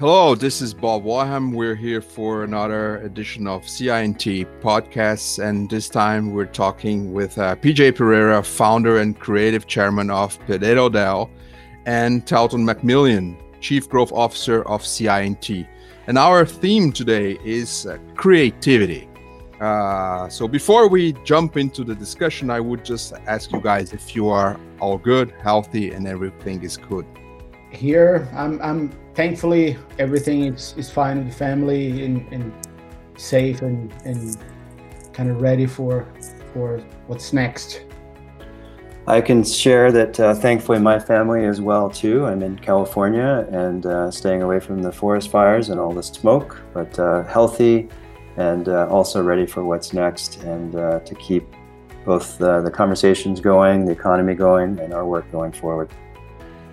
Hello, this is Bob Warham. We're here for another edition of CI&T podcasts, and this time we're talking with uh, PJ Pereira, founder and creative chairman of Pereira O'Dell, and Talton McMillan, chief growth officer of CI&T. And our theme today is uh, creativity. Uh, so before we jump into the discussion, I would just ask you guys if you are all good, healthy, and everything is good. Here, I'm, I'm thankfully everything is, is fine with the family and, and safe and, and kind of ready for for what's next. I can share that uh, thankfully my family is well too. I'm in California and uh, staying away from the forest fires and all the smoke, but uh, healthy and uh, also ready for what's next and uh, to keep both the conversations going, the economy going, and our work going forward.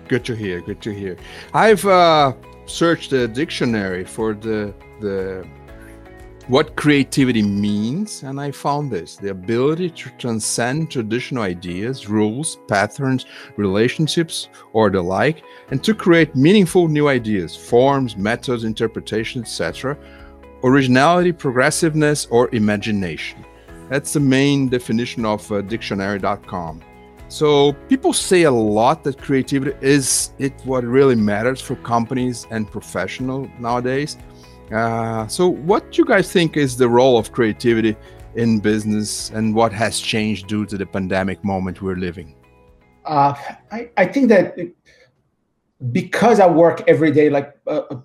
Good to hear. Good to hear. I've uh, searched the dictionary for the the what creativity means, and I found this: the ability to transcend traditional ideas, rules, patterns, relationships, or the like, and to create meaningful new ideas, forms, methods, interpretations, etc. Originality, progressiveness, or imagination. That's the main definition of uh, dictionary.com. So people say a lot that creativity is it what really matters for companies and professional nowadays. Uh, so what do you guys think is the role of creativity in business and what has changed due to the pandemic moment we're living? Uh, I, I think that because I work every day, like uh, uh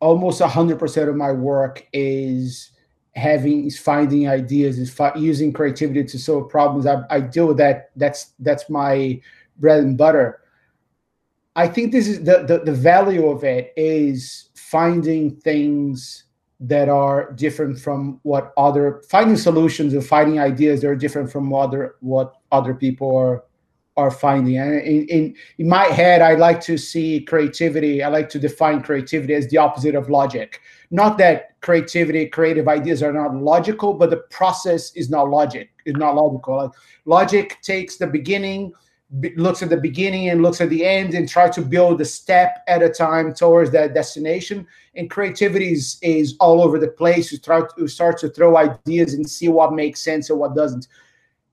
almost 100% of my work is having is finding ideas is fi- using creativity to solve problems I, I deal with that that's that's my bread and butter i think this is the, the the value of it is finding things that are different from what other finding solutions and finding ideas that are different from other what other people are are finding. And in, in, in my head, I like to see creativity, I like to define creativity as the opposite of logic. Not that creativity, creative ideas are not logical, but the process is not logic, is not logical. Logic takes the beginning, looks at the beginning and looks at the end and try to build a step at a time towards that destination. And creativity is, is all over the place. You try to start to throw ideas and see what makes sense and what doesn't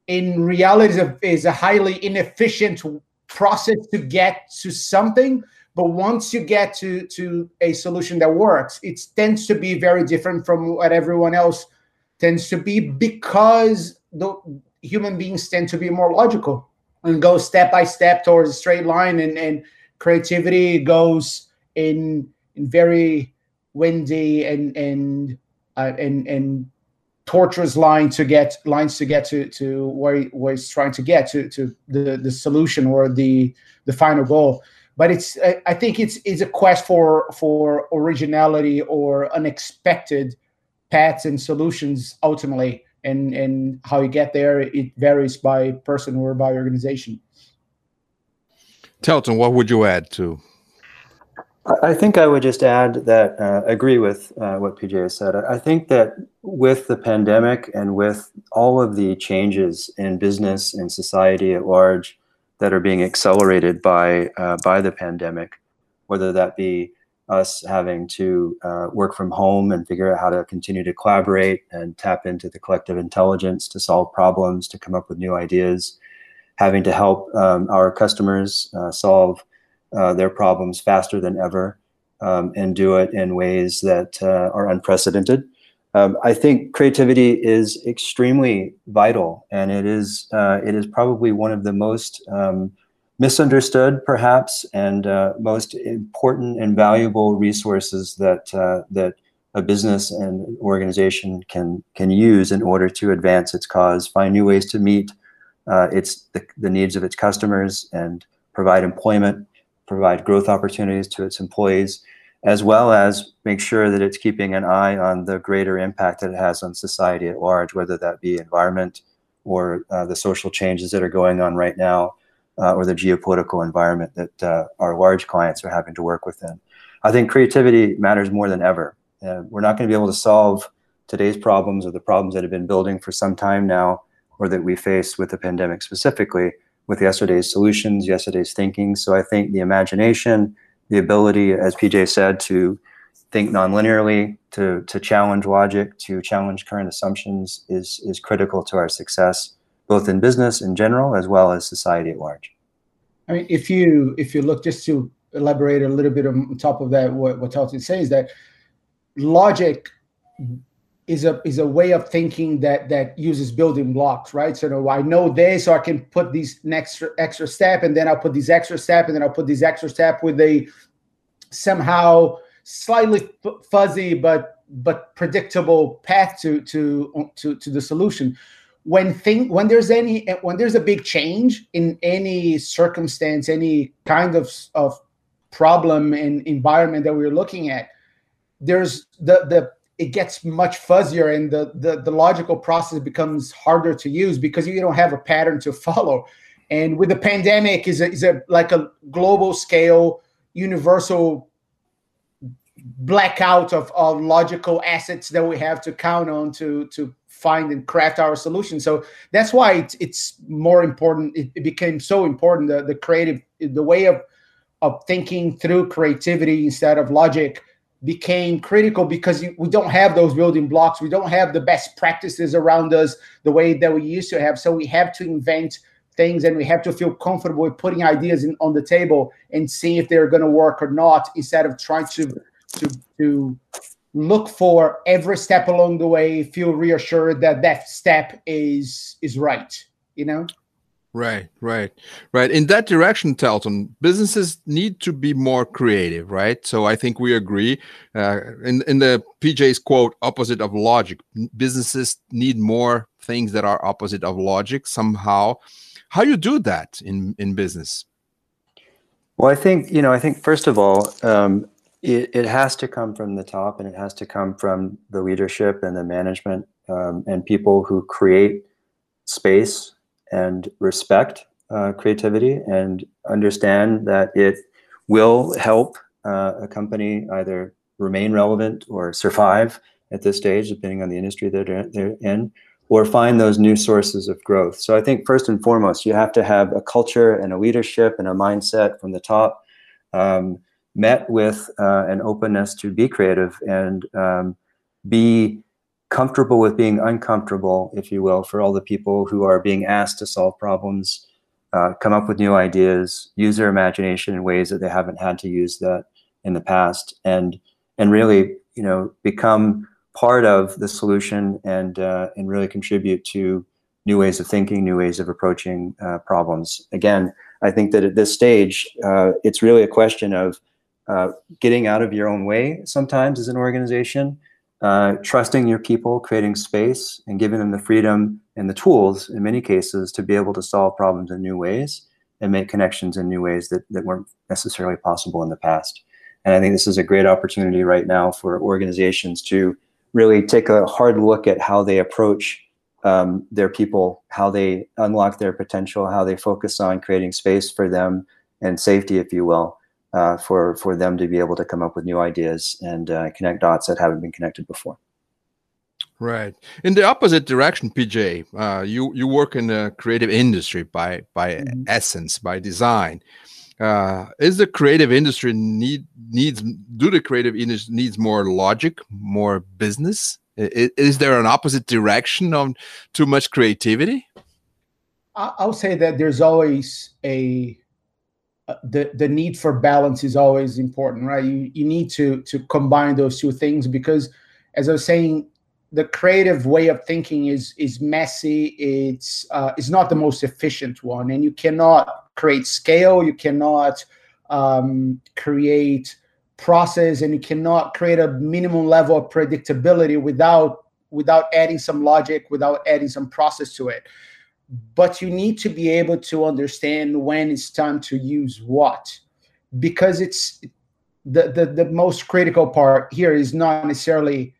in reality is a, highly inefficient process to get to something but once you get to to a solution that works it tends to be very different from what everyone else tends to be because the human beings tend to be more logical and go step by step towards a straight line and, and creativity goes in in very windy and and uh, and and torturous line to get lines to get to to where, he, where he's trying to get to to the the solution or the the final goal but it's i think it's it's a quest for for originality or unexpected paths and solutions ultimately. And and how you get there it varies by person or by organization. Telton what would you add to? I think I would just add that uh, agree with uh, what PJ said. I think that with the pandemic and with all of the changes in business and society at large that are being accelerated by uh, by the pandemic, whether that be us having to uh, work from home and figure out how to continue to collaborate and tap into the collective intelligence to solve problems, to come up with new ideas, having to help um, our customers uh, solve uh, their problems faster than ever um, and do it in ways that uh, are unprecedented. Um, I think creativity is extremely vital, and it is uh, it is probably one of the most um, misunderstood, perhaps, and uh, most important and valuable resources that uh, that a business and organization can can use in order to advance its cause, find new ways to meet uh, its the, the needs of its customers, and provide employment provide growth opportunities to its employees, as well as make sure that it's keeping an eye on the greater impact that it has on society at large, whether that be environment or uh, the social changes that are going on right now, uh, or the geopolitical environment that uh, our large clients are having to work within. I think creativity matters more than ever. we're not going to be able to solve today's problems or the problems that have been building for some time now, or that we face with the pandemic specifically, with yesterday's solutions, yesterday's thinking. So I think the imagination, the ability, as PJ said, to think nonlinearly, to to challenge logic, to challenge current assumptions is is critical to our success, both in business in general as well as society at large. I mean, if you if you look just to elaborate a little bit on top of that, what what Talton says is that logic is a is a way of thinking that that uses building blocks, right? So oh, I know this, so I can put these next extra step, and then I'll put these extra step, and then I'll put these extra step with a somehow slightly fuzzy but but predictable path to to um, to to the solution. When thing when there's any when there's a big change in any circumstance, any kind of of problem and environment that we're looking at, there's the the it gets much fuzzier and the, the, the logical process becomes harder to use because you don't have a pattern to follow. And with the pandemic is a, is a like a global scale, universal blackout of, of logical assets that we have to count on to to find and craft our solution. So that's why it's, it's more important. It, it became so important the, the creative the way of of thinking through creativity instead of logic became critical because we don't have those building blocks. We don't have the best practices around us the way that we used to have. So we have to invent things and we have to feel comfortable with putting ideas in, on the table and seeing if they're going to work or not instead of trying to to to look for every step along the way feel reassured that that step is is right you know Right, right, right. In that direction, Telton, businesses need to be more creative, right? So I think we agree. Uh, in in the PJ's quote, "opposite of logic," businesses need more things that are opposite of logic somehow. How you do that in in business? Well, I think you know. I think first of all, um, it, it has to come from the top, and it has to come from the leadership and the management um, and people who create space and respect uh, creativity and understand that it will help uh, a company either remain relevant or survive at this stage, depending on the industry that they're, in, or find those new sources of growth. So I think first and foremost, you have to have a culture and a leadership and a mindset from the top, um, met with uh, an openness to be creative and um, be comfortable with being uncomfortable, if you will, for all the people who are being asked to solve problems, uh, come up with new ideas, use their imagination in ways that they haven't had to use that in the past, and and really, you know, become part of the solution and uh, and really contribute to new ways of thinking, new ways of approaching uh, problems. Again, I think that at this stage, uh, it's really a question of uh, getting out of your own way sometimes as an organization uh, trusting your people, creating space, and giving them the freedom and the tools, in many cases, to be able to solve problems in new ways and make connections in new ways that, that weren't necessarily possible in the past. And I think this is a great opportunity right now for organizations to really take a hard look at how they approach um, their people, how they unlock their potential, how they focus on creating space for them and safety, if you will, uh, for for them to be able to come up with new ideas and uh, connect dots that haven't been connected before. Right. In the opposite direction, PJ, uh, you you work in the creative industry by by mm-hmm. essence, by design. Uh, is the creative industry need needs do the creative industry needs more logic, more business? Is, is there an opposite direction on too much creativity? I'll say that there's always a the the need for balance is always important, right? You you need to to combine those two things because, as I was saying, the creative way of thinking is is messy. It's uh, is not the most efficient one, and you cannot create scale. You cannot um, create process, and you cannot create a minimum level of predictability without without adding some logic, without adding some process to it but you need to be able to understand when it's time to use what because it's the, the the most critical part here is not necessarily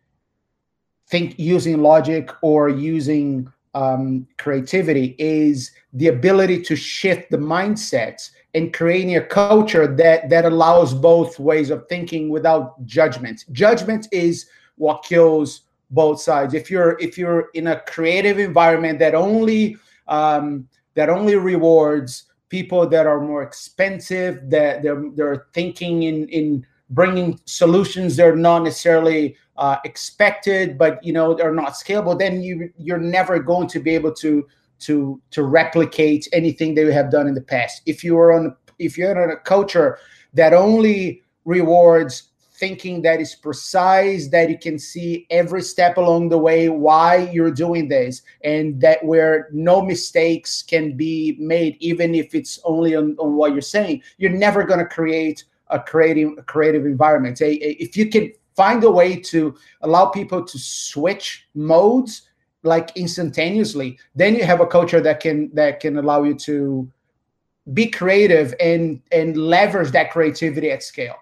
think using logic or using um, creativity is the ability to shift the mindsets and creating a culture that that allows both ways of thinking without judgment. Judgment is what kills both sides. If you're if you're in a creative environment that only um, that only rewards people that are more expensive, that they're they're thinking in in bringing solutions that are not necessarily uh, expected, but you know they're not scalable, then you you're never going to be able to to to replicate anything that you have done in the past. If you are on if you're in a culture that only rewards thinking that is precise, that you can see every step along the way why you're doing this, and that where no mistakes can be made, even if it's only on, on what you're saying, you're never going to create a creative a creative environment. A, a, if you can find a way to allow people to switch modes like instantaneously, then you have a culture that can that can allow you to be creative and and leverage that creativity at scale.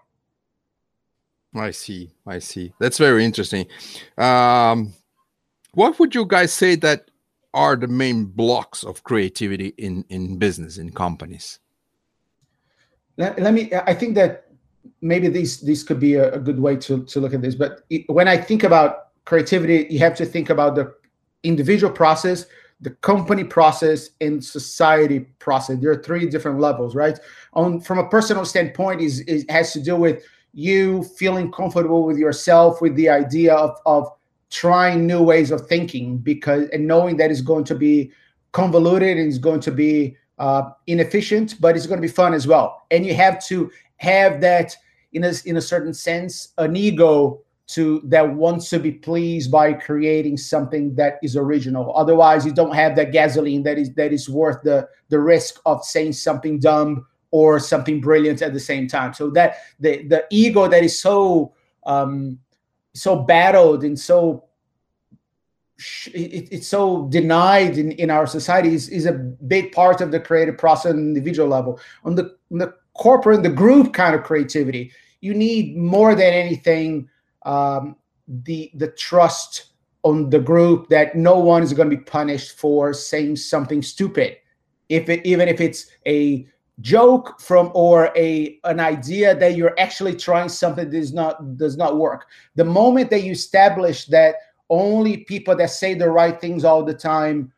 I see. I see. That's very interesting. Um, what would you guys say that are the main blocks of creativity in in business in companies? Let, let me. I think that maybe this this could be a, a good way to to look at this. But it, when I think about creativity, you have to think about the individual process, the company process, and society process. There are three different levels, right? On from a personal standpoint, is it has to do with you feeling comfortable with yourself, with the idea of, of trying new ways of thinking, because and knowing that it's going to be convoluted and it's going to be uh, inefficient, but it's going to be fun as well. And you have to have that in a, in a certain sense, an ego to that wants to be pleased by creating something that is original. Otherwise, you don't have that gasoline that is that is worth the the risk of saying something dumb or something brilliant at the same time. So that the the ego that is so um, so battled and so it, it's so denied in, in our society is, is a big part of the creative process on the individual level. On the, on the corporate, the group kind of creativity, you need more than anything um, the the trust on the group that no one is going to be punished for saying something stupid, if it even if it's a joke from or a an idea that you're actually trying something that does not does not work. The moment that you establish that only people that say the right things all the time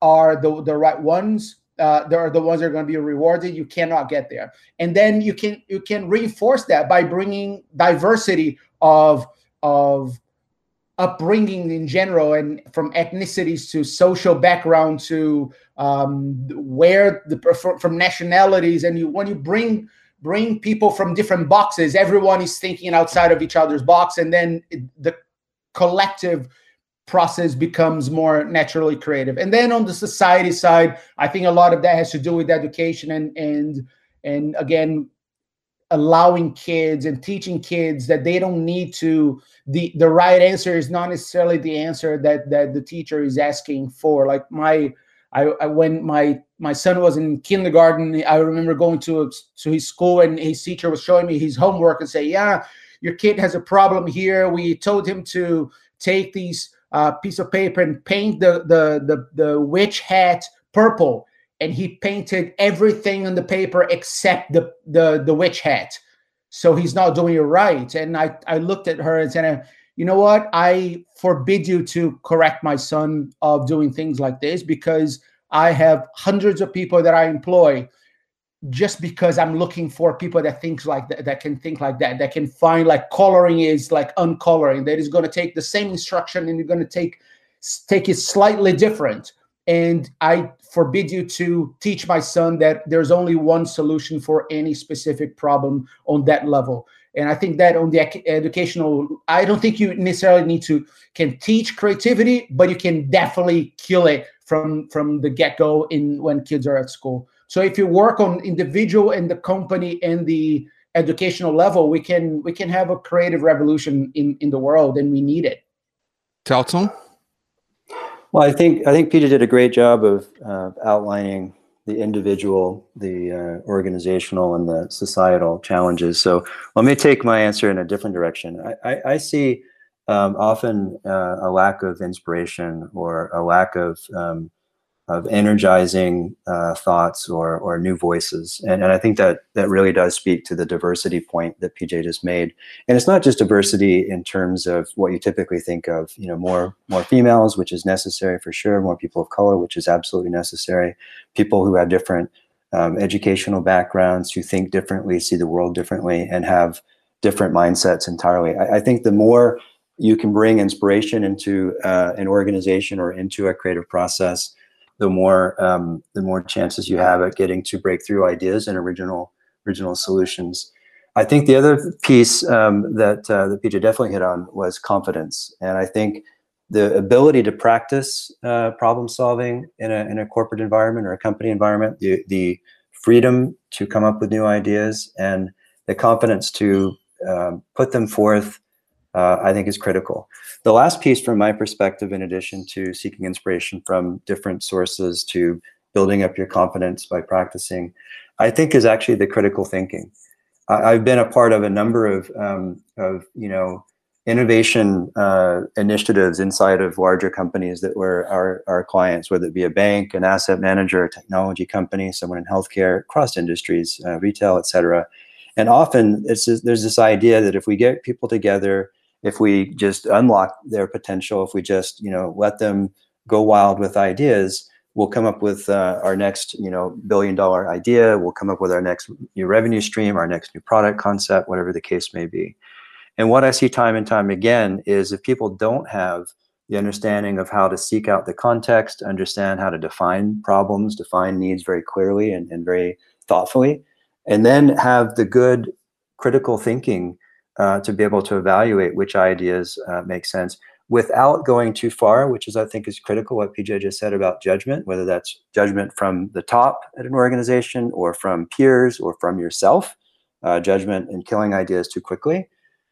are the, the right ones uh, they are the ones that are going to be rewarded you cannot get there. And then you can you can reinforce that by bringing diversity of of upbringing in general and from ethnicities to social background to um, where the from nationalities. And you when you bring bring people from different boxes everyone is thinking outside of each other's box. And then the collective process becomes more naturally creative. And then on the society side i think a lot of that has to do with education and and and again allowing kids and teaching kids that they don't need to the the right answer is not necessarily the answer that that the teacher is asking for. Like my I, I, when my my son was in kindergarten i remember going to to his school and his teacher was showing me his homework and say yeah your kid has a problem here. We told him to take these uh, piece of paper and paint the the the, the witch hat purple and he painted everything on the paper except the the the witch hat. So he's not doing it right. And I I looked at her and said, you know what? I forbid you to correct my son of doing things like this because I have hundreds of people that I employ just because I'm looking for people that thinks like that, that can think like that, that can find like coloring is like uncoloring, that is going to take the same instruction and you're going to take take it slightly different and I forbid you to teach my son that there's only one solution for any specific problem on that level. And I think that on the educational, I don't think you necessarily need to can teach creativity, but you can definitely kill it from from the get go in when kids are at school. So if you work on individual and the company and the educational level, we can we can have a creative revolution in in the world, and we need it. Telton? Well, I think I think Peter did a great job of uh, outlining the individual, the uh, organizational, and the societal challenges. So let me take my answer in a different direction. I, I, I see um, often uh, a lack of inspiration or a lack of um, of energizing uh, thoughts or, or new voices. And, and I think that that really does speak to the diversity point that PJ just made. And it's not just diversity in terms of what you typically think of, you know, more, more females, which is necessary for sure, more people of color, which is absolutely necessary, people who have different um, educational backgrounds, who think differently, see the world differently, and have different mindsets entirely. I, I think the more you can bring inspiration into uh, an organization or into a creative process, the more um, the more chances you have at getting to breakthrough ideas and original original solutions. I think the other piece um, that uh, that PJ definitely hit on was confidence, and I think the ability to practice uh, problem solving in a in a corporate environment or a company environment, the the freedom to come up with new ideas, and the confidence to um, put them forth, uh, I think is critical. The last piece, from my perspective, in addition to seeking inspiration from different sources to building up your confidence by practicing, I think is actually the critical thinking. I've been a part of a number of, um, of you know, innovation uh, initiatives inside of larger companies that were our, our clients, whether it be a bank, an asset manager, a technology company, someone in healthcare, across industries, uh, retail, et cetera. And often it's just, there's this idea that if we get people together, if we just unlock their potential, if we just you know let them go wild with ideas, we'll come up with uh, our next you know billion dollar idea. We'll come up with our next new revenue stream our next new product concept whatever the case may be. And what i see time and time again is if people don't have the understanding of how to seek out the context understand how to define problems define needs very clearly and, and very thoughtfully and then have the good critical thinking uh, to be able to evaluate which ideas uh, make sense without going too far, which is I think is critical. What PJ just said about judgment, whether that's judgment from the top at an organization or from peers or from yourself, uh, judgment in killing ideas too quickly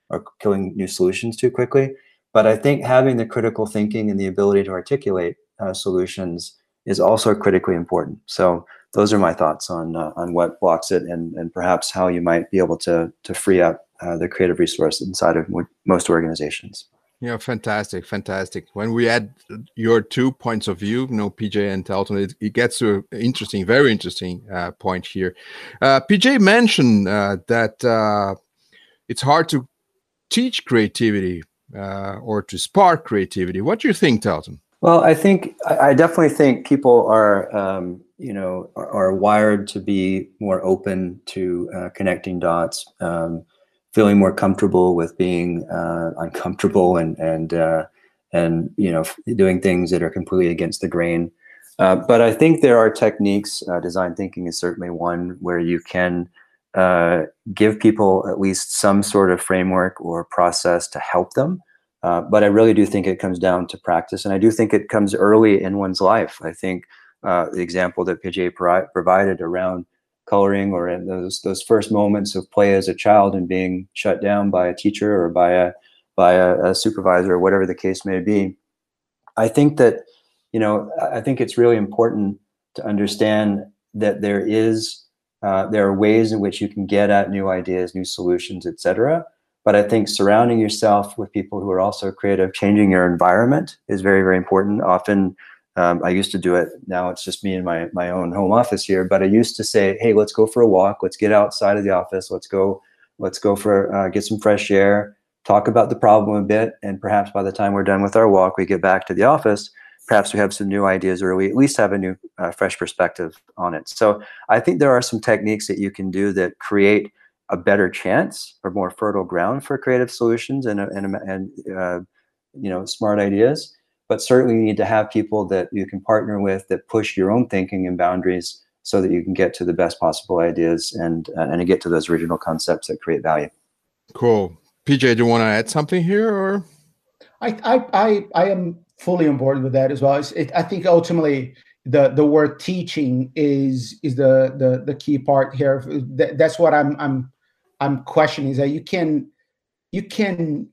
or killing new solutions too quickly. But I think having the critical thinking and the ability to articulate uh, solutions is also critically important. So those are my thoughts on uh, on what blocks it and and perhaps how you might be able to to free up uh, the creative resource inside of most organizations. Yeah, fantastic, fantastic. When we add your two points of view, you know, PJ and Telton, it, it gets to an interesting, very interesting uh, point here. Uh, PJ mentioned uh, that uh, it's hard to teach creativity uh, or to spark creativity. What do you think, Telton? Well, I think I definitely think people are, um, you know, are, are, wired to be more open to uh, connecting dots. Um, feeling more comfortable with being uh, uncomfortable and and uh, and you know doing things that are completely against the grain. Uh, but I think there are techniques. Uh, design thinking is certainly one where you can uh, give people at least some sort of framework or process to help them. Uh, but I really do think it comes down to practice, and I do think it comes early in one's life. I think the example that PJ provided around coloring or in those those first moments of play as a child and being shut down by a teacher or by a by a, a supervisor or whatever the case may be. I think that you know i think it's really important to understand that there is uh, there are ways in which you can get at new ideas new solutions etc but i think surrounding yourself with people who are also creative changing your environment is very very important. Often um, I used to do it. Now it's just me in my my own home office here. But I used to say, "Hey, let's go for a walk. Let's get outside of the office. Let's go. Let's go for uh, get some fresh air. Talk about the problem a bit, and perhaps by the time we're done with our walk, we get back to the office. Perhaps we have some new ideas, or we at least have a new, uh, fresh perspective on it. So I think there are some techniques that you can do that create a better chance or more fertile ground for creative solutions and and and uh, you know smart ideas but certainly you need to have people that you can partner with that push your own thinking and boundaries so that you can get to the best possible ideas and uh, and get to those original concepts that create value. Cool. Pj do you want to add something here or? I i i, I am fully on board with that as well. It, i think ultimately the the word teaching is is the the the key part here. That, that's what i'm i'm i'm questioning is that you can you can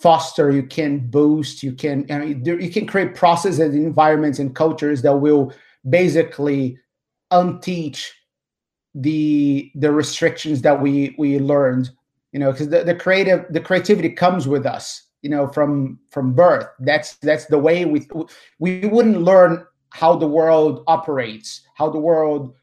foster, you can boost, you can uh, you can create processes, environments, and cultures that will basically unteach the the restrictions that we we learned. You know, because the, the creative the creativity comes with us. You know, from from birth. That's that's the way we we wouldn't learn how the world operates, how the world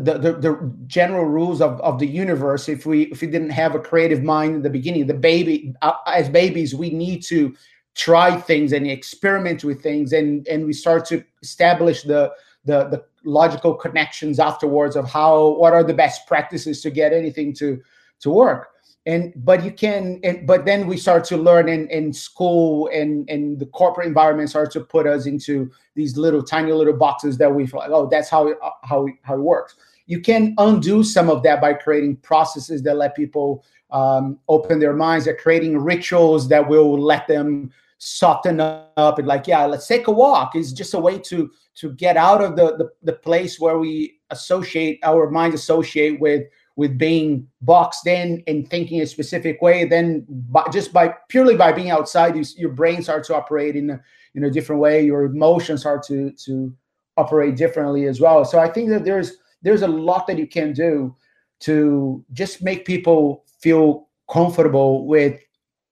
the, the, the, general rules of, of the universe if we if we didn't have a creative mind in the beginning the baby uh, as babies we need to try things and experiment with things and and we start to establish the the the logical connections afterwards of how what are the best practices to get anything to to work. And but you can and, but then we start to learn in, in school and and the corporate environment starts to put us into these little tiny little boxes that we feel like oh that's how it, how how it works you can undo some of that by creating processes that let people um, open their minds at creating rituals that will let them soften up and like yeah let's take a walk It's just a way to to get out of the, the the place where we associate our minds associate with with being boxed in and thinking a specific way. Then by, just by purely by being outside you, your brain starts to operate in a, in a different way. Your emotions start to to operate differently as well. So i think that there's there's a lot that you can do to just make people feel comfortable with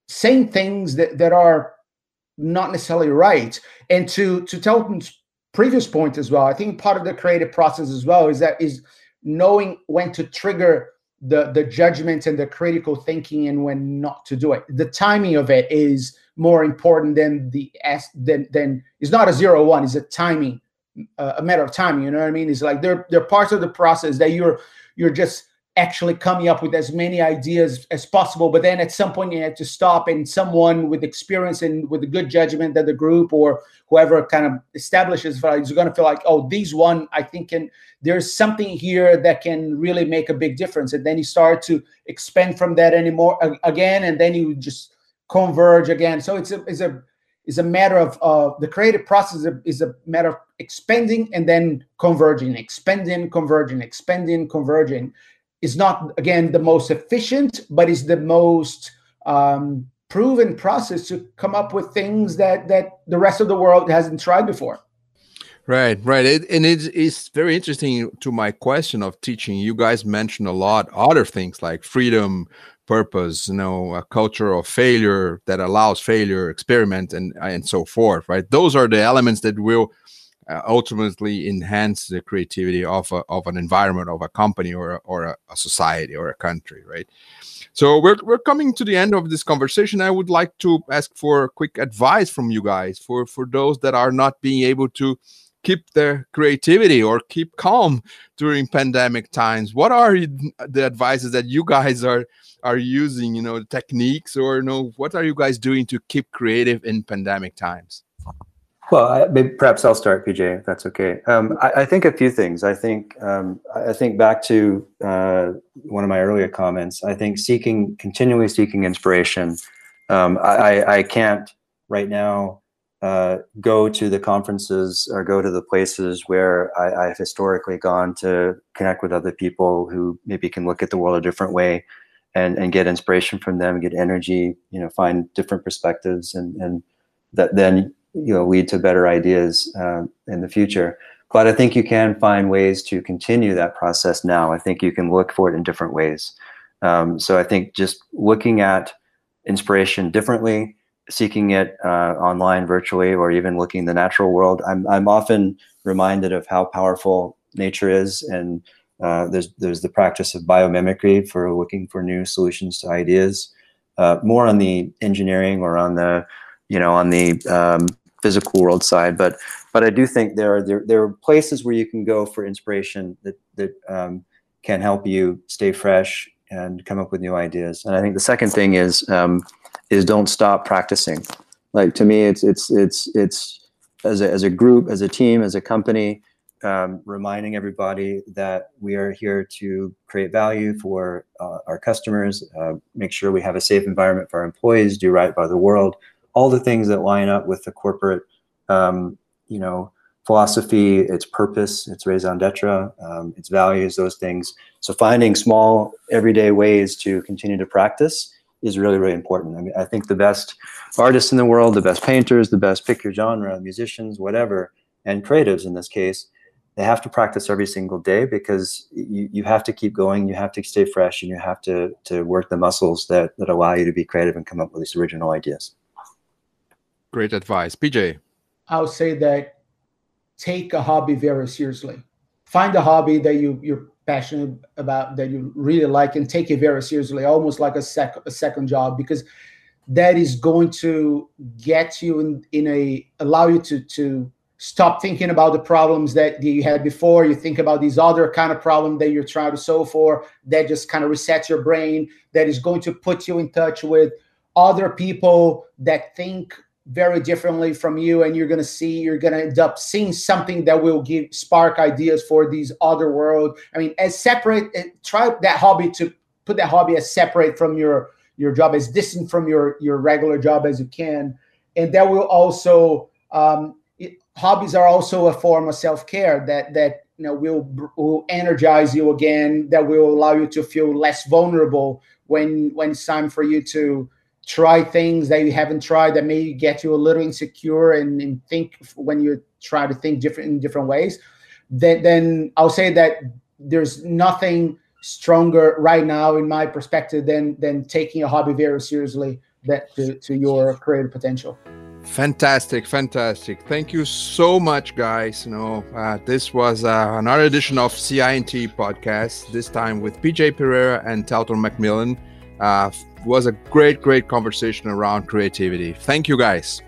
saying things that, that are not necessarily right. And to to Telton's previous point as well i think part of the creative process as well is that is knowing when to trigger the the judgment and the critical thinking and when not to do it. The timing of it is more important than the s than than it's not a zero one it's a timing a matter of timing you know what i mean? It's like they're they're parts of the process that you're you're just actually coming up with as many ideas as possible but then at some point you have to stop and someone with experience and with a good judgment that the group or whoever kind of establishes is going to feel like oh these one i think can there's something here that can really make a big difference. And then you start to expand from that anymore again and then you just converge again. So it's a it's a it's a matter of uh, the creative process is a, is a matter of expanding and then converging expanding converging expanding converging is not again the most efficient, but is the most um, proven process to come up with things that that the rest of the world hasn't tried before. Right, right, it, and it's it's very interesting to my question of teaching. You guys mentioned a lot other things like freedom, purpose, you know, a culture of failure that allows failure, experiment, and and so forth. Right, those are the elements that will uh, ultimately enhance the creativity of, a, of an environment of a company or, a, or a, a, society or a country right so we're, we're coming to the end of this conversation i would like to ask for quick advice from you guys for for those that are not being able to keep their creativity or keep calm during pandemic times what are the advices that you guys are are using you know techniques or you know what are you guys doing to keep creative in pandemic times well, I, maybe, perhaps I'll start, PJ, if that's okay. Um, I, I, think a few things. I think um, I think back to uh, one of my earlier comments. I think seeking, continually seeking inspiration. Um, I, I, can't right now uh, go to the conferences or go to the places where I, I've historically gone to connect with other people who maybe can look at the world a different way and, and get inspiration from them, get energy, you know, find different perspectives, and and that then you know lead to better ideas uh, in the future. But i think you can find ways to continue that process now. I think you can look for it in different ways. Um, so i think just looking at inspiration differently seeking it uh, online virtually or even looking the natural world i'm, I'm often reminded of how powerful nature is and uh, there's there's the practice of biomimicry for looking for new solutions to ideas uh, more on the engineering or on the you know on the um, physical world side. But but I do think there are there, there are places where you can go for inspiration that that um, can help you stay fresh and come up with new ideas. And I think the second thing is um, is don't stop practicing. Like to me, it's it's it's it's as a, as a group, as a team, as a company, um, reminding everybody that we are here to create value for uh, our customers, uh, make sure we have a safe environment for our employees, do right by the world, all the things that line up with the corporate, um, you know, philosophy, its purpose, its raison d'etre, um, its values, those things. So finding small, everyday ways to continue to practice is really, really important. I mean, I think the best artists in the world, the best painters, the best pick your genre, musicians, whatever, and creatives in this case, they have to practice every single day because you, you have to keep going, you have to stay fresh, and you have to, to work the muscles that, that allow you to be creative and come up with these original ideas. Great advice. PJ. I'll say that take a hobby very seriously. Find a hobby that you, you're passionate about, that you really like, and take it very seriously, almost like a, sec- a second job, because that is going to get you in, in a allow you to to stop thinking about the problems that you had before. You think about these other kind of problem that you're trying to solve for that just kind of resets your brain that is going to put you in touch with other people that think very differently from you and you're going to see you're going to end up seeing something that will give spark ideas for these other world. I mean as separate eh, try that hobby to put that hobby as separate from your your job as distant from your your regular job as you can. And that will also um, hobbies are also a form of self-care that that you know will will energize you again that will allow you to feel less vulnerable when when it's time for you to try things that you haven't tried that may get you a little insecure and, and think when you try to think different in different ways then then i'll say that there's nothing stronger right now in my perspective than than taking a hobby very seriously that to, to your creative potential Fantastic, fantastic. Thank you so much, guys. You know, uh, this was uh, another edition of CI&T podcast, this time with PJ Pereira and Telton McMillan. Uh, was a great, great conversation around creativity. Thank you guys.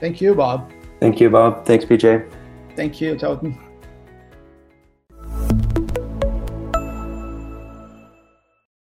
Thank you, Bob. Thank you, Bob. Thanks, PJ. Thank you, Totten.